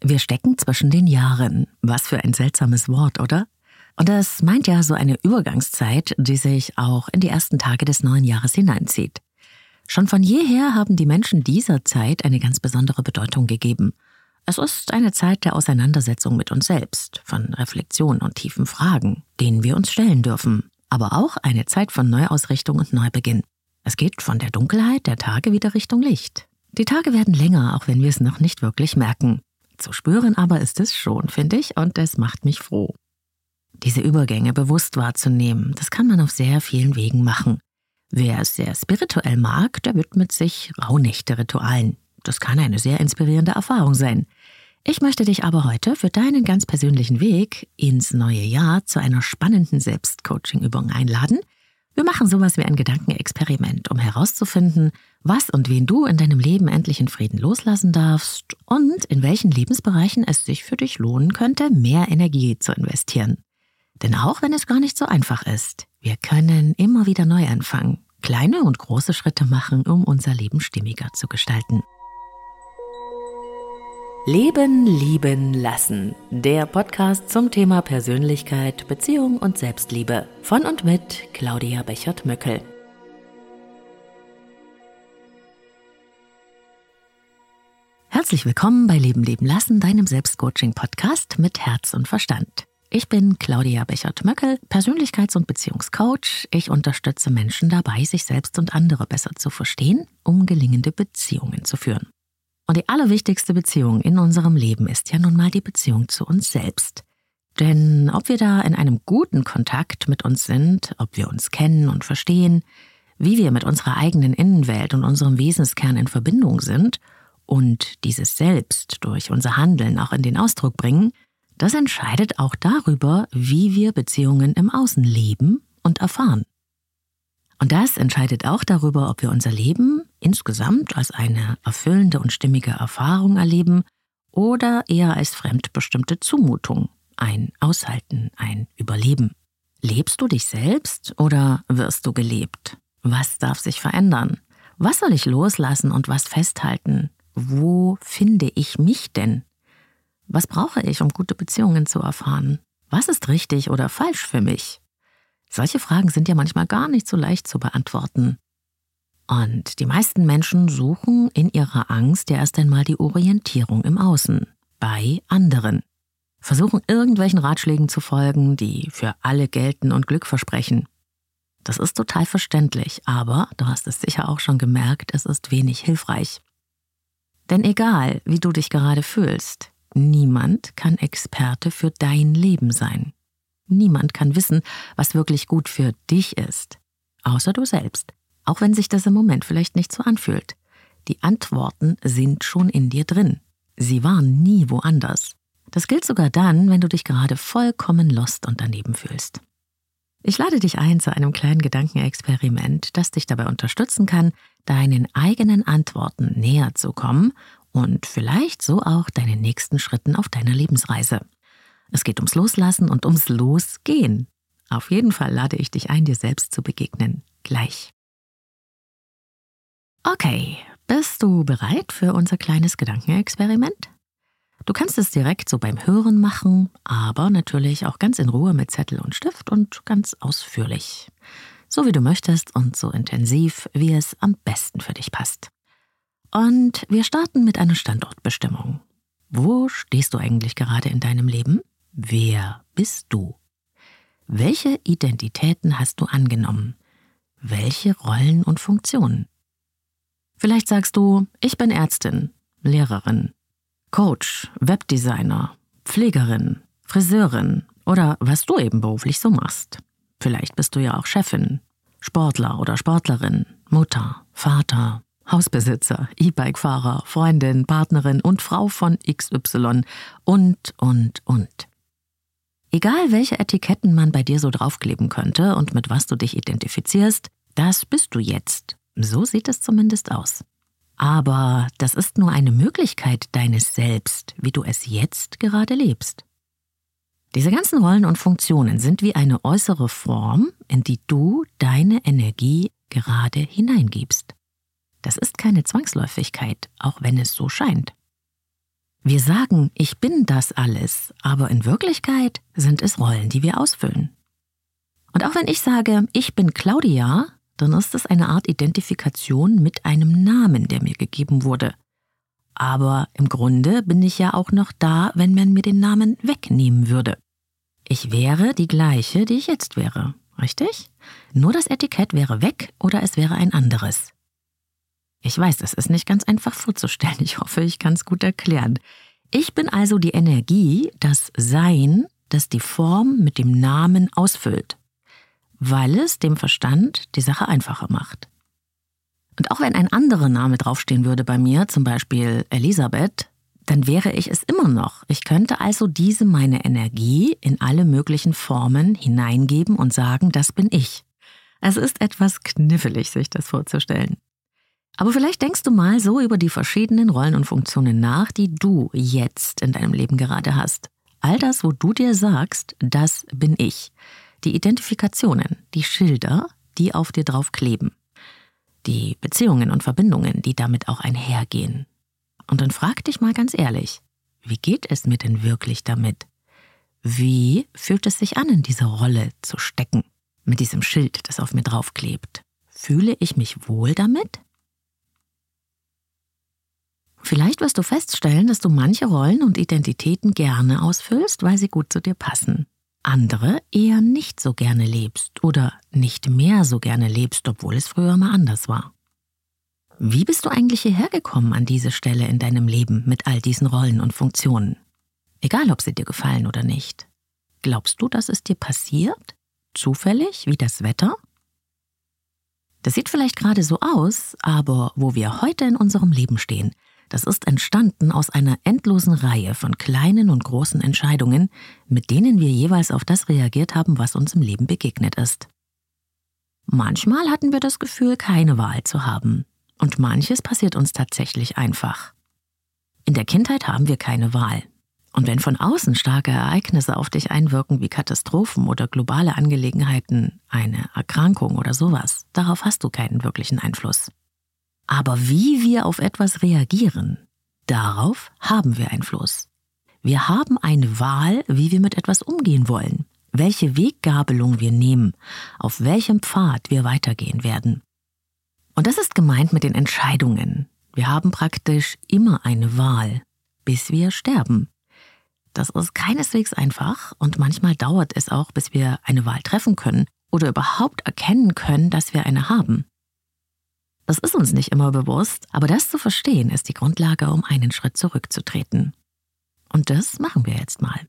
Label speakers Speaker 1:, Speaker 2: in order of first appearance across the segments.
Speaker 1: Wir stecken zwischen den Jahren. Was für ein seltsames Wort, oder? Und das meint ja so eine Übergangszeit, die sich auch in die ersten Tage des neuen Jahres hineinzieht. Schon von jeher haben die Menschen dieser Zeit eine ganz besondere Bedeutung gegeben. Es ist eine Zeit der Auseinandersetzung mit uns selbst, von Reflexion und tiefen Fragen, denen wir uns stellen dürfen, aber auch eine Zeit von Neuausrichtung und Neubeginn. Es geht von der Dunkelheit der Tage wieder Richtung Licht. Die Tage werden länger, auch wenn wir es noch nicht wirklich merken. Zu spüren aber ist es schon, finde ich, und es macht mich froh. Diese Übergänge bewusst wahrzunehmen, das kann man auf sehr vielen Wegen machen. Wer es sehr spirituell mag, der widmet sich Rauhnächte-Ritualen. Das kann eine sehr inspirierende Erfahrung sein. Ich möchte dich aber heute für deinen ganz persönlichen Weg ins neue Jahr zu einer spannenden Selbstcoaching-Übung einladen. Wir machen sowas wie ein Gedankenexperiment, um herauszufinden, was und wen du in deinem Leben endlich in Frieden loslassen darfst und in welchen Lebensbereichen es sich für dich lohnen könnte, mehr Energie zu investieren. Denn auch wenn es gar nicht so einfach ist, wir können immer wieder neu anfangen, kleine und große Schritte machen, um unser Leben stimmiger zu gestalten. Leben, lieben, lassen. Der Podcast zum Thema Persönlichkeit, Beziehung und Selbstliebe. Von und mit Claudia Bechert-Möckel. Herzlich willkommen bei Leben, leben, lassen, deinem Selbstcoaching-Podcast mit Herz und Verstand. Ich bin Claudia Bechert-Möckel, Persönlichkeits- und Beziehungscoach. Ich unterstütze Menschen dabei, sich selbst und andere besser zu verstehen, um gelingende Beziehungen zu führen. Und die allerwichtigste Beziehung in unserem Leben ist ja nun mal die Beziehung zu uns selbst. Denn ob wir da in einem guten Kontakt mit uns sind, ob wir uns kennen und verstehen, wie wir mit unserer eigenen Innenwelt und unserem Wesenskern in Verbindung sind und dieses Selbst durch unser Handeln auch in den Ausdruck bringen, das entscheidet auch darüber, wie wir Beziehungen im Außen leben und erfahren. Und das entscheidet auch darüber, ob wir unser Leben insgesamt als eine erfüllende und stimmige Erfahrung erleben oder eher als fremdbestimmte Zumutung, ein Aushalten, ein Überleben. Lebst du dich selbst oder wirst du gelebt? Was darf sich verändern? Was soll ich loslassen und was festhalten? Wo finde ich mich denn was brauche ich, um gute Beziehungen zu erfahren? Was ist richtig oder falsch für mich? Solche Fragen sind ja manchmal gar nicht so leicht zu beantworten. Und die meisten Menschen suchen in ihrer Angst ja erst einmal die Orientierung im Außen, bei anderen. Versuchen irgendwelchen Ratschlägen zu folgen, die für alle gelten und Glück versprechen. Das ist total verständlich, aber du hast es sicher auch schon gemerkt, es ist wenig hilfreich. Denn egal, wie du dich gerade fühlst, Niemand kann Experte für dein Leben sein. Niemand kann wissen, was wirklich gut für dich ist. Außer du selbst. Auch wenn sich das im Moment vielleicht nicht so anfühlt. Die Antworten sind schon in dir drin. Sie waren nie woanders. Das gilt sogar dann, wenn du dich gerade vollkommen lost und daneben fühlst. Ich lade dich ein zu einem kleinen Gedankenexperiment, das dich dabei unterstützen kann, deinen eigenen Antworten näher zu kommen und vielleicht so auch deinen nächsten Schritten auf deiner Lebensreise. Es geht ums Loslassen und ums Losgehen. Auf jeden Fall lade ich dich ein, dir selbst zu begegnen. Gleich. Okay, bist du bereit für unser kleines Gedankenexperiment? Du kannst es direkt so beim Hören machen, aber natürlich auch ganz in Ruhe mit Zettel und Stift und ganz ausführlich. So wie du möchtest und so intensiv, wie es am besten für dich passt. Und wir starten mit einer Standortbestimmung. Wo stehst du eigentlich gerade in deinem Leben? Wer bist du? Welche Identitäten hast du angenommen? Welche Rollen und Funktionen? Vielleicht sagst du, ich bin Ärztin, Lehrerin, Coach, Webdesigner, Pflegerin, Friseurin oder was du eben beruflich so machst. Vielleicht bist du ja auch Chefin, Sportler oder Sportlerin, Mutter, Vater, Hausbesitzer, E-Bike-Fahrer, Freundin, Partnerin und Frau von XY und, und, und. Egal welche Etiketten man bei dir so draufkleben könnte und mit was du dich identifizierst, das bist du jetzt. So sieht es zumindest aus. Aber das ist nur eine Möglichkeit deines Selbst, wie du es jetzt gerade lebst. Diese ganzen Rollen und Funktionen sind wie eine äußere Form, in die du deine Energie gerade hineingibst. Das ist keine Zwangsläufigkeit, auch wenn es so scheint. Wir sagen, ich bin das alles, aber in Wirklichkeit sind es Rollen, die wir ausfüllen. Und auch wenn ich sage, ich bin Claudia, dann ist es eine Art Identifikation mit einem Namen, der mir gegeben wurde. Aber im Grunde bin ich ja auch noch da, wenn man mir den Namen wegnehmen würde. Ich wäre die gleiche, die ich jetzt wäre, richtig? Nur das Etikett wäre weg oder es wäre ein anderes. Ich weiß, es ist nicht ganz einfach vorzustellen. Ich hoffe, ich kann es gut erklären. Ich bin also die Energie, das Sein, das die Form mit dem Namen ausfüllt, weil es dem Verstand die Sache einfacher macht. Und auch wenn ein anderer Name draufstehen würde bei mir, zum Beispiel Elisabeth, dann wäre ich es immer noch. Ich könnte also diese meine Energie in alle möglichen Formen hineingeben und sagen, das bin ich. Es ist etwas knifflig, sich das vorzustellen. Aber vielleicht denkst du mal so über die verschiedenen Rollen und Funktionen nach, die du jetzt in deinem Leben gerade hast. All das, wo du dir sagst, das bin ich. Die Identifikationen, die Schilder, die auf dir drauf kleben. Die Beziehungen und Verbindungen, die damit auch einhergehen. Und dann frag dich mal ganz ehrlich, wie geht es mir denn wirklich damit? Wie fühlt es sich an, in diese Rolle zu stecken, mit diesem Schild, das auf mir draufklebt? Fühle ich mich wohl damit? Vielleicht wirst du feststellen, dass du manche Rollen und Identitäten gerne ausfüllst, weil sie gut zu dir passen. Andere eher nicht so gerne lebst oder nicht mehr so gerne lebst, obwohl es früher mal anders war. Wie bist du eigentlich hierher gekommen an diese Stelle in deinem Leben mit all diesen Rollen und Funktionen? Egal, ob sie dir gefallen oder nicht. Glaubst du, dass es dir passiert? Zufällig, wie das Wetter? Das sieht vielleicht gerade so aus, aber wo wir heute in unserem Leben stehen, das ist entstanden aus einer endlosen Reihe von kleinen und großen Entscheidungen, mit denen wir jeweils auf das reagiert haben, was uns im Leben begegnet ist. Manchmal hatten wir das Gefühl, keine Wahl zu haben, und manches passiert uns tatsächlich einfach. In der Kindheit haben wir keine Wahl. Und wenn von außen starke Ereignisse auf dich einwirken wie Katastrophen oder globale Angelegenheiten, eine Erkrankung oder sowas, darauf hast du keinen wirklichen Einfluss. Aber wie wir auf etwas reagieren, darauf haben wir Einfluss. Wir haben eine Wahl, wie wir mit etwas umgehen wollen, welche Weggabelung wir nehmen, auf welchem Pfad wir weitergehen werden. Und das ist gemeint mit den Entscheidungen. Wir haben praktisch immer eine Wahl, bis wir sterben. Das ist keineswegs einfach und manchmal dauert es auch, bis wir eine Wahl treffen können oder überhaupt erkennen können, dass wir eine haben. Das ist uns nicht immer bewusst, aber das zu verstehen ist die Grundlage, um einen Schritt zurückzutreten. Und das machen wir jetzt mal.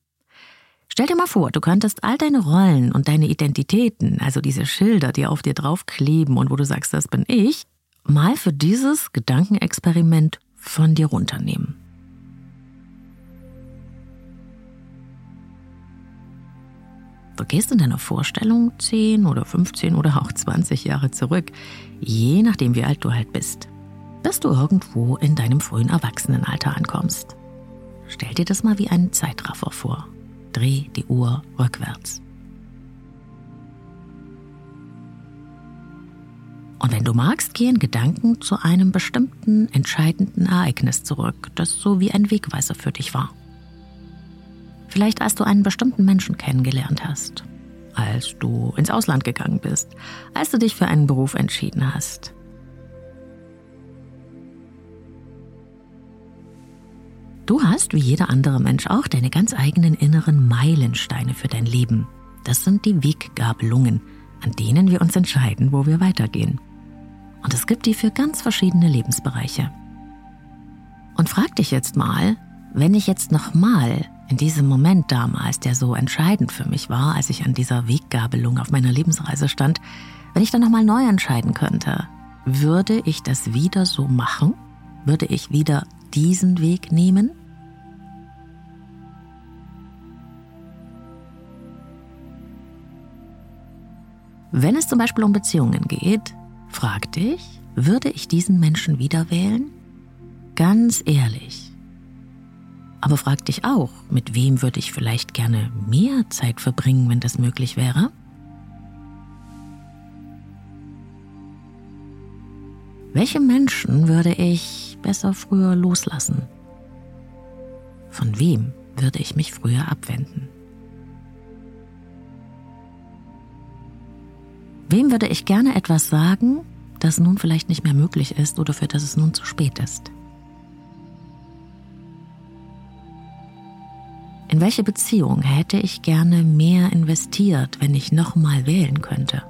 Speaker 1: Stell dir mal vor, du könntest all deine Rollen und deine Identitäten, also diese Schilder, die auf dir draufkleben und wo du sagst, das bin ich, mal für dieses Gedankenexperiment von dir runternehmen. Gehst in deiner Vorstellung 10 oder 15 oder auch 20 Jahre zurück, je nachdem wie alt du halt bist, bis du irgendwo in deinem frühen Erwachsenenalter ankommst. Stell dir das mal wie einen Zeitraffer vor. Dreh die Uhr rückwärts. Und wenn du magst, gehen Gedanken zu einem bestimmten entscheidenden Ereignis zurück, das so wie ein Wegweiser für dich war. Vielleicht als du einen bestimmten Menschen kennengelernt hast, als du ins Ausland gegangen bist, als du dich für einen Beruf entschieden hast. Du hast, wie jeder andere Mensch auch, deine ganz eigenen inneren Meilensteine für dein Leben. Das sind die Weggabelungen, an denen wir uns entscheiden, wo wir weitergehen. Und es gibt die für ganz verschiedene Lebensbereiche. Und frag dich jetzt mal, wenn ich jetzt nochmal in diesem Moment damals, der so entscheidend für mich war, als ich an dieser Weggabelung auf meiner Lebensreise stand, wenn ich dann nochmal neu entscheiden könnte, würde ich das wieder so machen? Würde ich wieder diesen Weg nehmen? Wenn es zum Beispiel um Beziehungen geht, frag dich, würde ich diesen Menschen wieder wählen? Ganz ehrlich, aber frag dich auch, mit wem würde ich vielleicht gerne mehr Zeit verbringen, wenn das möglich wäre? Welche Menschen würde ich besser früher loslassen? Von wem würde ich mich früher abwenden? Wem würde ich gerne etwas sagen, das nun vielleicht nicht mehr möglich ist oder für das es nun zu spät ist? In welche Beziehung hätte ich gerne mehr investiert, wenn ich nochmal wählen könnte?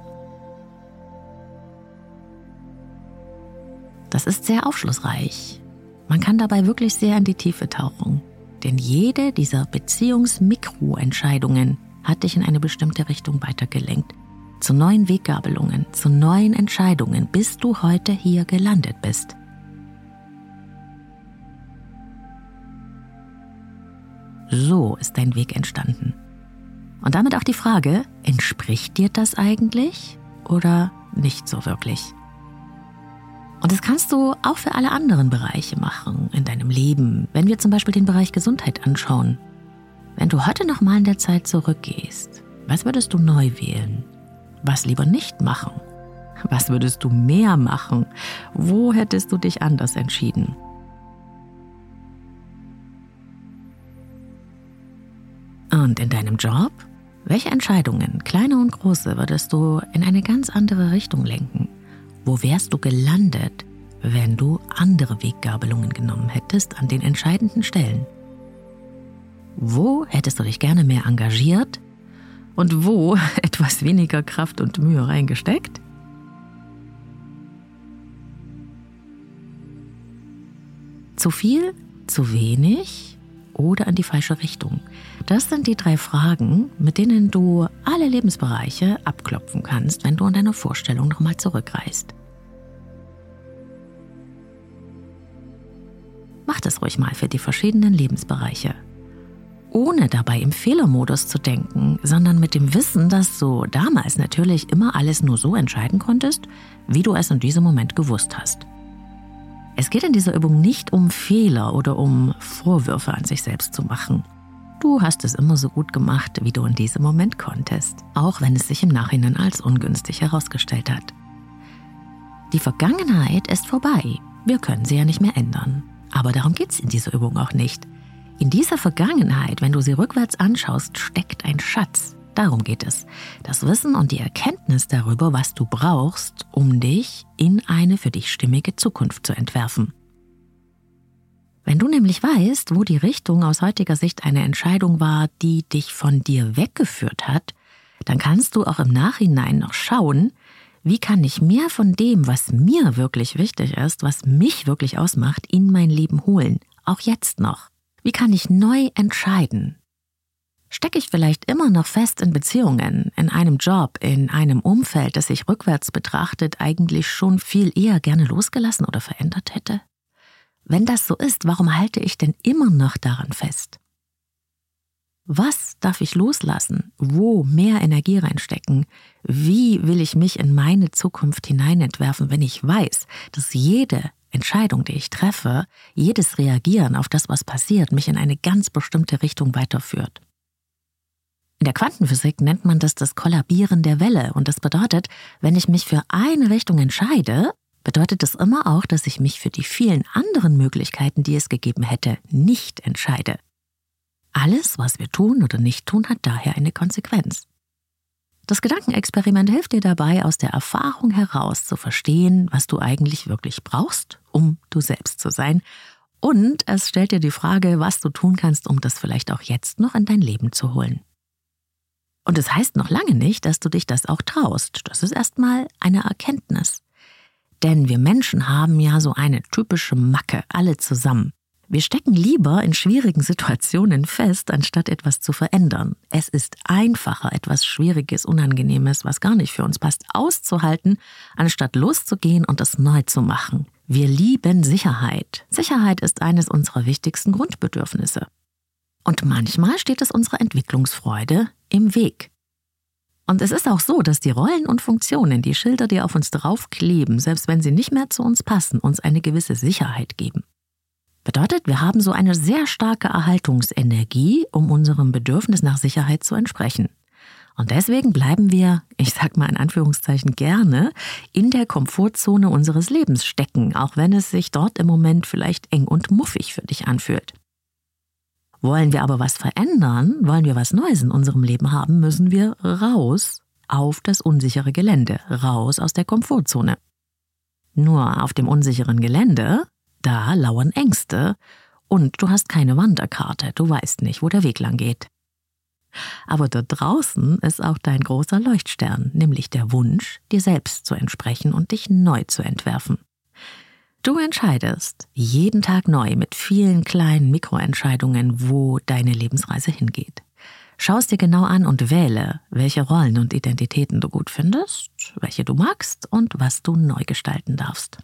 Speaker 1: Das ist sehr aufschlussreich. Man kann dabei wirklich sehr in die Tiefe tauchen. Denn jede dieser Beziehungsmikroentscheidungen hat dich in eine bestimmte Richtung weitergelenkt. Zu neuen Weggabelungen, zu neuen Entscheidungen, bis du heute hier gelandet bist. So ist dein Weg entstanden. Und damit auch die Frage, entspricht dir das eigentlich oder nicht so wirklich? Und das kannst du auch für alle anderen Bereiche machen in deinem Leben, wenn wir zum Beispiel den Bereich Gesundheit anschauen. Wenn du heute nochmal in der Zeit zurückgehst, was würdest du neu wählen? Was lieber nicht machen? Was würdest du mehr machen? Wo hättest du dich anders entschieden? Und in deinem Job? Welche Entscheidungen, kleine und große, würdest du in eine ganz andere Richtung lenken? Wo wärst du gelandet, wenn du andere Weggabelungen genommen hättest an den entscheidenden Stellen? Wo hättest du dich gerne mehr engagiert und wo etwas weniger Kraft und Mühe reingesteckt? Zu viel, zu wenig oder in die falsche Richtung? Das sind die drei Fragen, mit denen du alle Lebensbereiche abklopfen kannst, wenn du an deiner Vorstellung nochmal zurückreist. Mach das ruhig mal für die verschiedenen Lebensbereiche. Ohne dabei im Fehlermodus zu denken, sondern mit dem Wissen, dass du damals natürlich immer alles nur so entscheiden konntest, wie du es in diesem Moment gewusst hast. Es geht in dieser Übung nicht um Fehler oder um Vorwürfe an sich selbst zu machen. Du hast es immer so gut gemacht, wie du in diesem Moment konntest, auch wenn es sich im Nachhinein als ungünstig herausgestellt hat. Die Vergangenheit ist vorbei. Wir können sie ja nicht mehr ändern. Aber darum geht es in dieser Übung auch nicht. In dieser Vergangenheit, wenn du sie rückwärts anschaust, steckt ein Schatz. Darum geht es. Das Wissen und die Erkenntnis darüber, was du brauchst, um dich in eine für dich stimmige Zukunft zu entwerfen. Wenn du nämlich weißt, wo die Richtung aus heutiger Sicht eine Entscheidung war, die dich von dir weggeführt hat, dann kannst du auch im Nachhinein noch schauen, wie kann ich mehr von dem, was mir wirklich wichtig ist, was mich wirklich ausmacht, in mein Leben holen, auch jetzt noch. Wie kann ich neu entscheiden? Stecke ich vielleicht immer noch fest in Beziehungen, in einem Job, in einem Umfeld, das ich rückwärts betrachtet eigentlich schon viel eher gerne losgelassen oder verändert hätte? Wenn das so ist, warum halte ich denn immer noch daran fest? Was darf ich loslassen? Wo mehr Energie reinstecken? Wie will ich mich in meine Zukunft hineinentwerfen, wenn ich weiß, dass jede Entscheidung, die ich treffe, jedes Reagieren auf das, was passiert, mich in eine ganz bestimmte Richtung weiterführt? In der Quantenphysik nennt man das das Kollabieren der Welle und das bedeutet, wenn ich mich für eine Richtung entscheide, bedeutet das immer auch, dass ich mich für die vielen anderen Möglichkeiten, die es gegeben hätte, nicht entscheide. Alles, was wir tun oder nicht tun, hat daher eine Konsequenz. Das Gedankenexperiment hilft dir dabei, aus der Erfahrung heraus zu verstehen, was du eigentlich wirklich brauchst, um du selbst zu sein. Und es stellt dir die Frage, was du tun kannst, um das vielleicht auch jetzt noch in dein Leben zu holen. Und es das heißt noch lange nicht, dass du dich das auch traust. Das ist erstmal eine Erkenntnis. Denn wir Menschen haben ja so eine typische Macke, alle zusammen. Wir stecken lieber in schwierigen Situationen fest, anstatt etwas zu verändern. Es ist einfacher, etwas Schwieriges, Unangenehmes, was gar nicht für uns passt, auszuhalten, anstatt loszugehen und es neu zu machen. Wir lieben Sicherheit. Sicherheit ist eines unserer wichtigsten Grundbedürfnisse. Und manchmal steht es unserer Entwicklungsfreude im Weg. Und es ist auch so, dass die Rollen und Funktionen, die Schilder, die auf uns draufkleben, selbst wenn sie nicht mehr zu uns passen, uns eine gewisse Sicherheit geben. Bedeutet, wir haben so eine sehr starke Erhaltungsenergie, um unserem Bedürfnis nach Sicherheit zu entsprechen. Und deswegen bleiben wir, ich sag mal in Anführungszeichen gerne, in der Komfortzone unseres Lebens stecken, auch wenn es sich dort im Moment vielleicht eng und muffig für dich anfühlt. Wollen wir aber was verändern, wollen wir was Neues in unserem Leben haben, müssen wir raus auf das unsichere Gelände, raus aus der Komfortzone. Nur auf dem unsicheren Gelände, da lauern Ängste und du hast keine Wanderkarte, du weißt nicht, wo der Weg lang geht. Aber dort draußen ist auch dein großer Leuchtstern, nämlich der Wunsch, dir selbst zu entsprechen und dich neu zu entwerfen. Du entscheidest jeden Tag neu mit vielen kleinen Mikroentscheidungen, wo deine Lebensreise hingeht. Schaust dir genau an und wähle, welche Rollen und Identitäten du gut findest, welche du magst und was du neu gestalten darfst.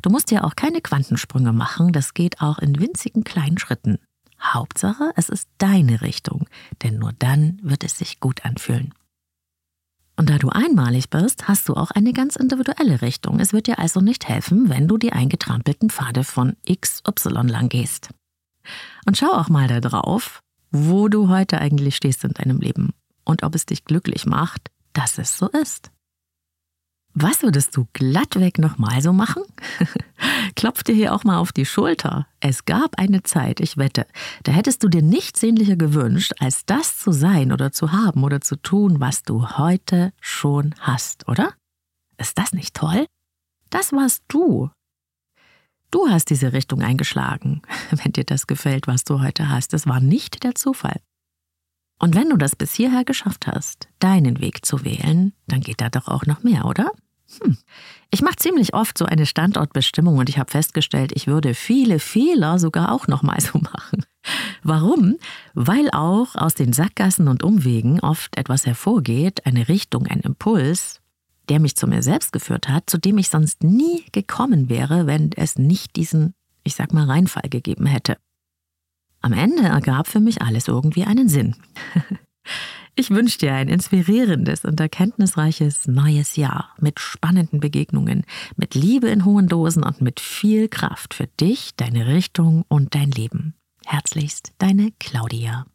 Speaker 1: Du musst ja auch keine Quantensprünge machen, das geht auch in winzigen kleinen Schritten. Hauptsache, es ist deine Richtung, denn nur dann wird es sich gut anfühlen. Und da du einmalig bist, hast du auch eine ganz individuelle Richtung. Es wird dir also nicht helfen, wenn du die eingetrampelten Pfade von XY lang gehst. Und schau auch mal da drauf, wo du heute eigentlich stehst in deinem Leben und ob es dich glücklich macht, dass es so ist. Was würdest du glattweg nochmal so machen? Klopf dir hier auch mal auf die Schulter. Es gab eine Zeit, ich wette, da hättest du dir nichts sehnlicher gewünscht, als das zu sein oder zu haben oder zu tun, was du heute schon hast, oder? Ist das nicht toll? Das warst du. Du hast diese Richtung eingeschlagen, wenn dir das gefällt, was du heute hast. Das war nicht der Zufall. Und wenn du das bis hierher geschafft hast, deinen Weg zu wählen, dann geht da doch auch noch mehr, oder? Hm. Ich mache ziemlich oft so eine Standortbestimmung und ich habe festgestellt, ich würde viele Fehler sogar auch nochmal so machen. Warum? Weil auch aus den Sackgassen und Umwegen oft etwas hervorgeht, eine Richtung, ein Impuls, der mich zu mir selbst geführt hat, zu dem ich sonst nie gekommen wäre, wenn es nicht diesen, ich sag mal, Reinfall gegeben hätte. Am Ende ergab für mich alles irgendwie einen Sinn. Ich wünsche dir ein inspirierendes und erkenntnisreiches neues Jahr mit spannenden Begegnungen, mit Liebe in hohen Dosen und mit viel Kraft für dich, deine Richtung und dein Leben. Herzlichst, deine Claudia.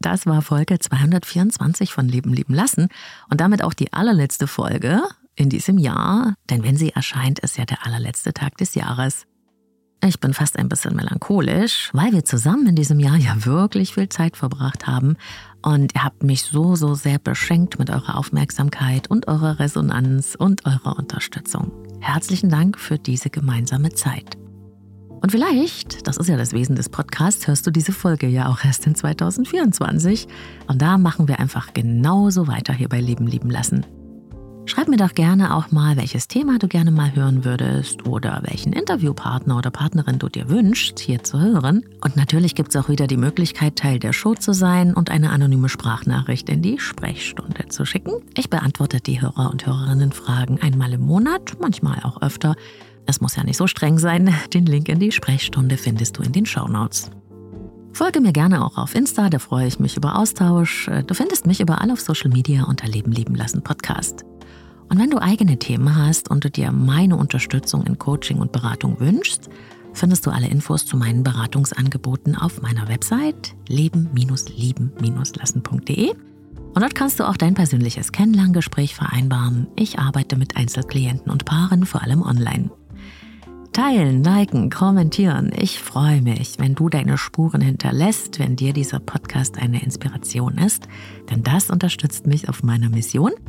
Speaker 1: Das war Folge 224 von Leben lieben lassen und damit auch die allerletzte Folge in diesem Jahr, denn wenn sie erscheint, ist ja der allerletzte Tag des Jahres. Ich bin fast ein bisschen melancholisch, weil wir zusammen in diesem Jahr ja wirklich viel Zeit verbracht haben und ihr habt mich so, so sehr beschenkt mit eurer Aufmerksamkeit und eurer Resonanz und eurer Unterstützung. Herzlichen Dank für diese gemeinsame Zeit. Und vielleicht, das ist ja das Wesen des Podcasts, hörst du diese Folge ja auch erst in 2024. Und da machen wir einfach genauso weiter hier bei Leben lieben lassen. Schreib mir doch gerne auch mal, welches Thema du gerne mal hören würdest oder welchen Interviewpartner oder Partnerin du dir wünschst, hier zu hören. Und natürlich gibt es auch wieder die Möglichkeit, Teil der Show zu sein und eine anonyme Sprachnachricht in die Sprechstunde zu schicken. Ich beantworte die Hörer und Hörerinnen Fragen einmal im Monat, manchmal auch öfter. Es muss ja nicht so streng sein. Den Link in die Sprechstunde findest du in den Show Notes. Folge mir gerne auch auf Insta, da freue ich mich über Austausch. Du findest mich überall auf Social Media unter Leben lieben lassen Podcast. Und wenn du eigene Themen hast und du dir meine Unterstützung in Coaching und Beratung wünschst, findest du alle Infos zu meinen Beratungsangeboten auf meiner Website leben-lieben-lassen.de. Und dort kannst du auch dein persönliches Kennenlerngespräch vereinbaren. Ich arbeite mit Einzelklienten und Paaren, vor allem online. Teilen, liken, kommentieren. Ich freue mich, wenn du deine Spuren hinterlässt, wenn dir dieser Podcast eine Inspiration ist, denn das unterstützt mich auf meiner Mission –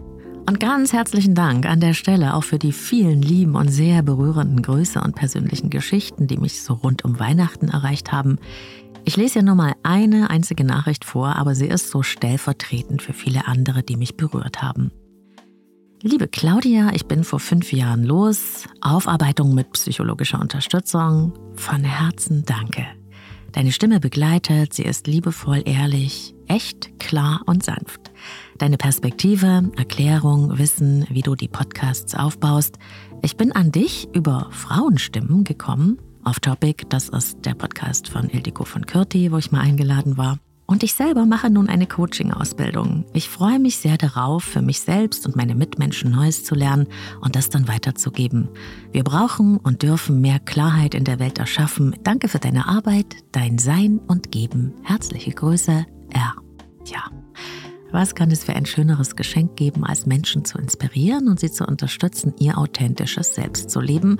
Speaker 1: und ganz herzlichen Dank an der Stelle auch für die vielen lieben und sehr berührenden Grüße und persönlichen Geschichten, die mich so rund um Weihnachten erreicht haben. Ich lese ja nur mal eine einzige Nachricht vor, aber sie ist so stellvertretend für viele andere, die mich berührt haben. Liebe Claudia, ich bin vor fünf Jahren los. Aufarbeitung mit psychologischer Unterstützung. Von Herzen danke. Deine Stimme begleitet, sie ist liebevoll, ehrlich, echt, klar und sanft. Deine Perspektive, Erklärung, Wissen, wie du die Podcasts aufbaust. Ich bin an dich über Frauenstimmen gekommen. Auf Topic, das ist der Podcast von Ildiko von Kürti, wo ich mal eingeladen war. Und ich selber mache nun eine Coaching-Ausbildung. Ich freue mich sehr darauf, für mich selbst und meine Mitmenschen Neues zu lernen und das dann weiterzugeben. Wir brauchen und dürfen mehr Klarheit in der Welt erschaffen. Danke für deine Arbeit, dein Sein und Geben. Herzliche Grüße, R. Ja. Was kann es für ein schöneres Geschenk geben, als Menschen zu inspirieren und sie zu unterstützen, ihr authentisches Selbst zu leben?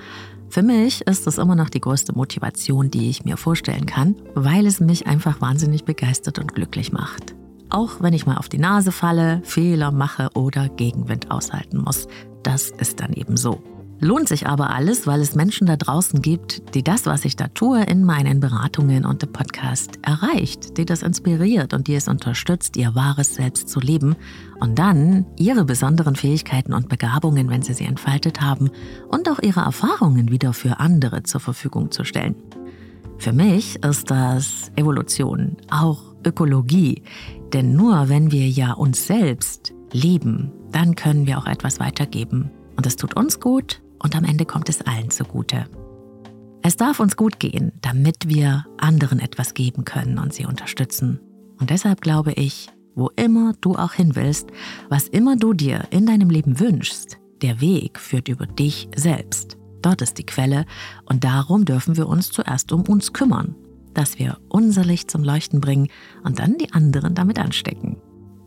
Speaker 1: Für mich ist es immer noch die größte Motivation, die ich mir vorstellen kann, weil es mich einfach wahnsinnig begeistert und glücklich macht. Auch wenn ich mal auf die Nase falle, Fehler mache oder Gegenwind aushalten muss. Das ist dann eben so. Lohnt sich aber alles, weil es Menschen da draußen gibt, die das, was ich da tue, in meinen Beratungen und im Podcast erreicht, die das inspiriert und die es unterstützt, ihr wahres Selbst zu leben und dann ihre besonderen Fähigkeiten und Begabungen, wenn sie sie entfaltet haben, und auch ihre Erfahrungen wieder für andere zur Verfügung zu stellen. Für mich ist das Evolution, auch Ökologie, denn nur wenn wir ja uns selbst lieben, dann können wir auch etwas weitergeben. Und es tut uns gut und am Ende kommt es allen zugute. Es darf uns gut gehen, damit wir anderen etwas geben können und sie unterstützen. Und deshalb glaube ich, wo immer du auch hin willst, was immer du dir in deinem Leben wünschst, der Weg führt über dich selbst. Dort ist die Quelle und darum dürfen wir uns zuerst um uns kümmern, dass wir unser Licht zum Leuchten bringen und dann die anderen damit anstecken.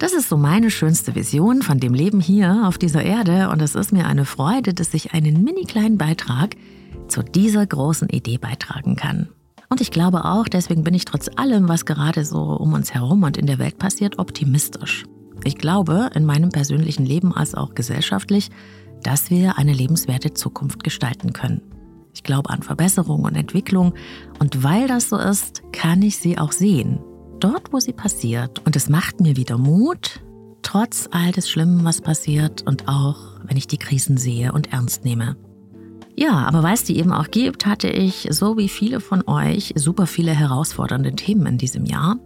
Speaker 1: Das ist so meine schönste Vision von dem Leben hier auf dieser Erde und es ist mir eine Freude, dass ich einen mini kleinen Beitrag zu dieser großen Idee beitragen kann. Und ich glaube auch, deswegen bin ich trotz allem, was gerade so um uns herum und in der Welt passiert, optimistisch. Ich glaube, in meinem persönlichen Leben als auch gesellschaftlich, dass wir eine lebenswerte Zukunft gestalten können. Ich glaube an Verbesserung und Entwicklung und weil das so ist, kann ich sie auch sehen dort, wo sie passiert. Und es macht mir wieder Mut, trotz all des Schlimmen, was passiert und auch, wenn ich die Krisen sehe und ernst nehme. Ja, aber weil es die eben auch gibt, hatte ich, so wie viele von euch, super viele herausfordernde Themen in diesem Jahr.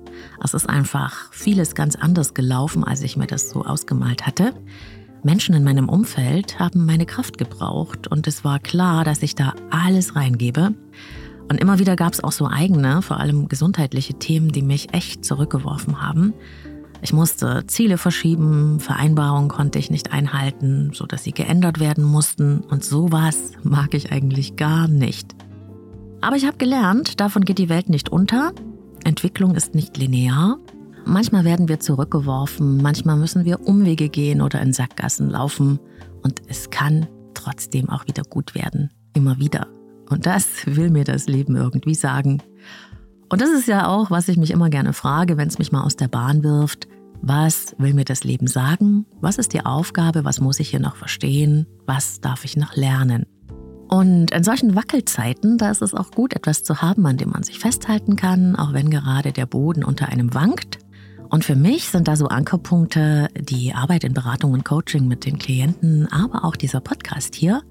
Speaker 1: Es ist einfach vieles ganz anders gelaufen, als ich mir das so ausgemalt hatte. Menschen in meinem Umfeld haben meine Kraft gebraucht und es war klar, dass ich da alles reingebe. Und immer wieder gab es auch so eigene, vor allem gesundheitliche Themen, die mich echt zurückgeworfen haben. Ich musste Ziele verschieben, Vereinbarungen konnte ich nicht einhalten, sodass sie geändert werden mussten und sowas mag ich eigentlich gar nicht. Aber ich habe gelernt, davon geht die Welt nicht unter. Entwicklung ist nicht linear. Manchmal werden wir zurückgeworfen, manchmal müssen wir Umwege gehen oder in Sackgassen laufen und es kann trotzdem auch wieder gut werden. Immer wieder. Und das will mir das Leben irgendwie sagen. Und das ist ja auch, was ich mich immer gerne frage, wenn es mich mal aus der Bahn wirft. Was will mir das Leben sagen? Was ist die Aufgabe? Was muss ich hier noch verstehen? Was darf ich noch lernen? Und in solchen Wackelzeiten, da ist es auch gut, etwas zu haben, an dem man sich festhalten kann, auch wenn gerade der Boden unter einem wankt. Und für mich sind da so Ankerpunkte die Arbeit in Beratung und Coaching mit den Klienten, aber auch dieser Podcast hier.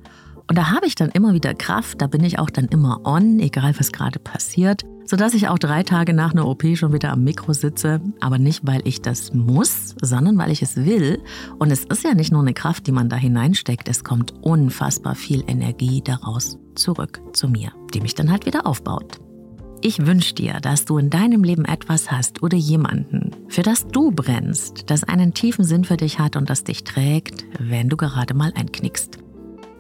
Speaker 1: Und da habe ich dann immer wieder Kraft, da bin ich auch dann immer on, egal was gerade passiert, sodass ich auch drei Tage nach einer OP schon wieder am Mikro sitze. Aber nicht, weil ich das muss, sondern weil ich es will. Und es ist ja nicht nur eine Kraft, die man da hineinsteckt, es kommt unfassbar viel Energie daraus zurück zu mir, die mich dann halt wieder aufbaut. Ich wünsche dir, dass du in deinem Leben etwas hast oder jemanden, für das du brennst, das einen tiefen Sinn für dich hat und das dich trägt, wenn du gerade mal einknickst.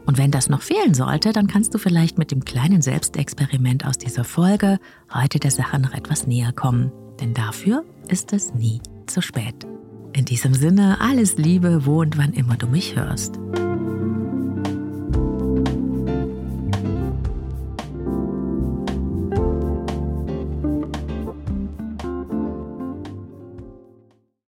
Speaker 1: Und wenn das noch fehlen sollte, dann kannst du vielleicht mit dem kleinen Selbstexperiment aus dieser Folge heute der Sache noch etwas näher kommen. Denn dafür ist es nie zu spät. In diesem Sinne, alles Liebe, wo und wann immer du mich hörst.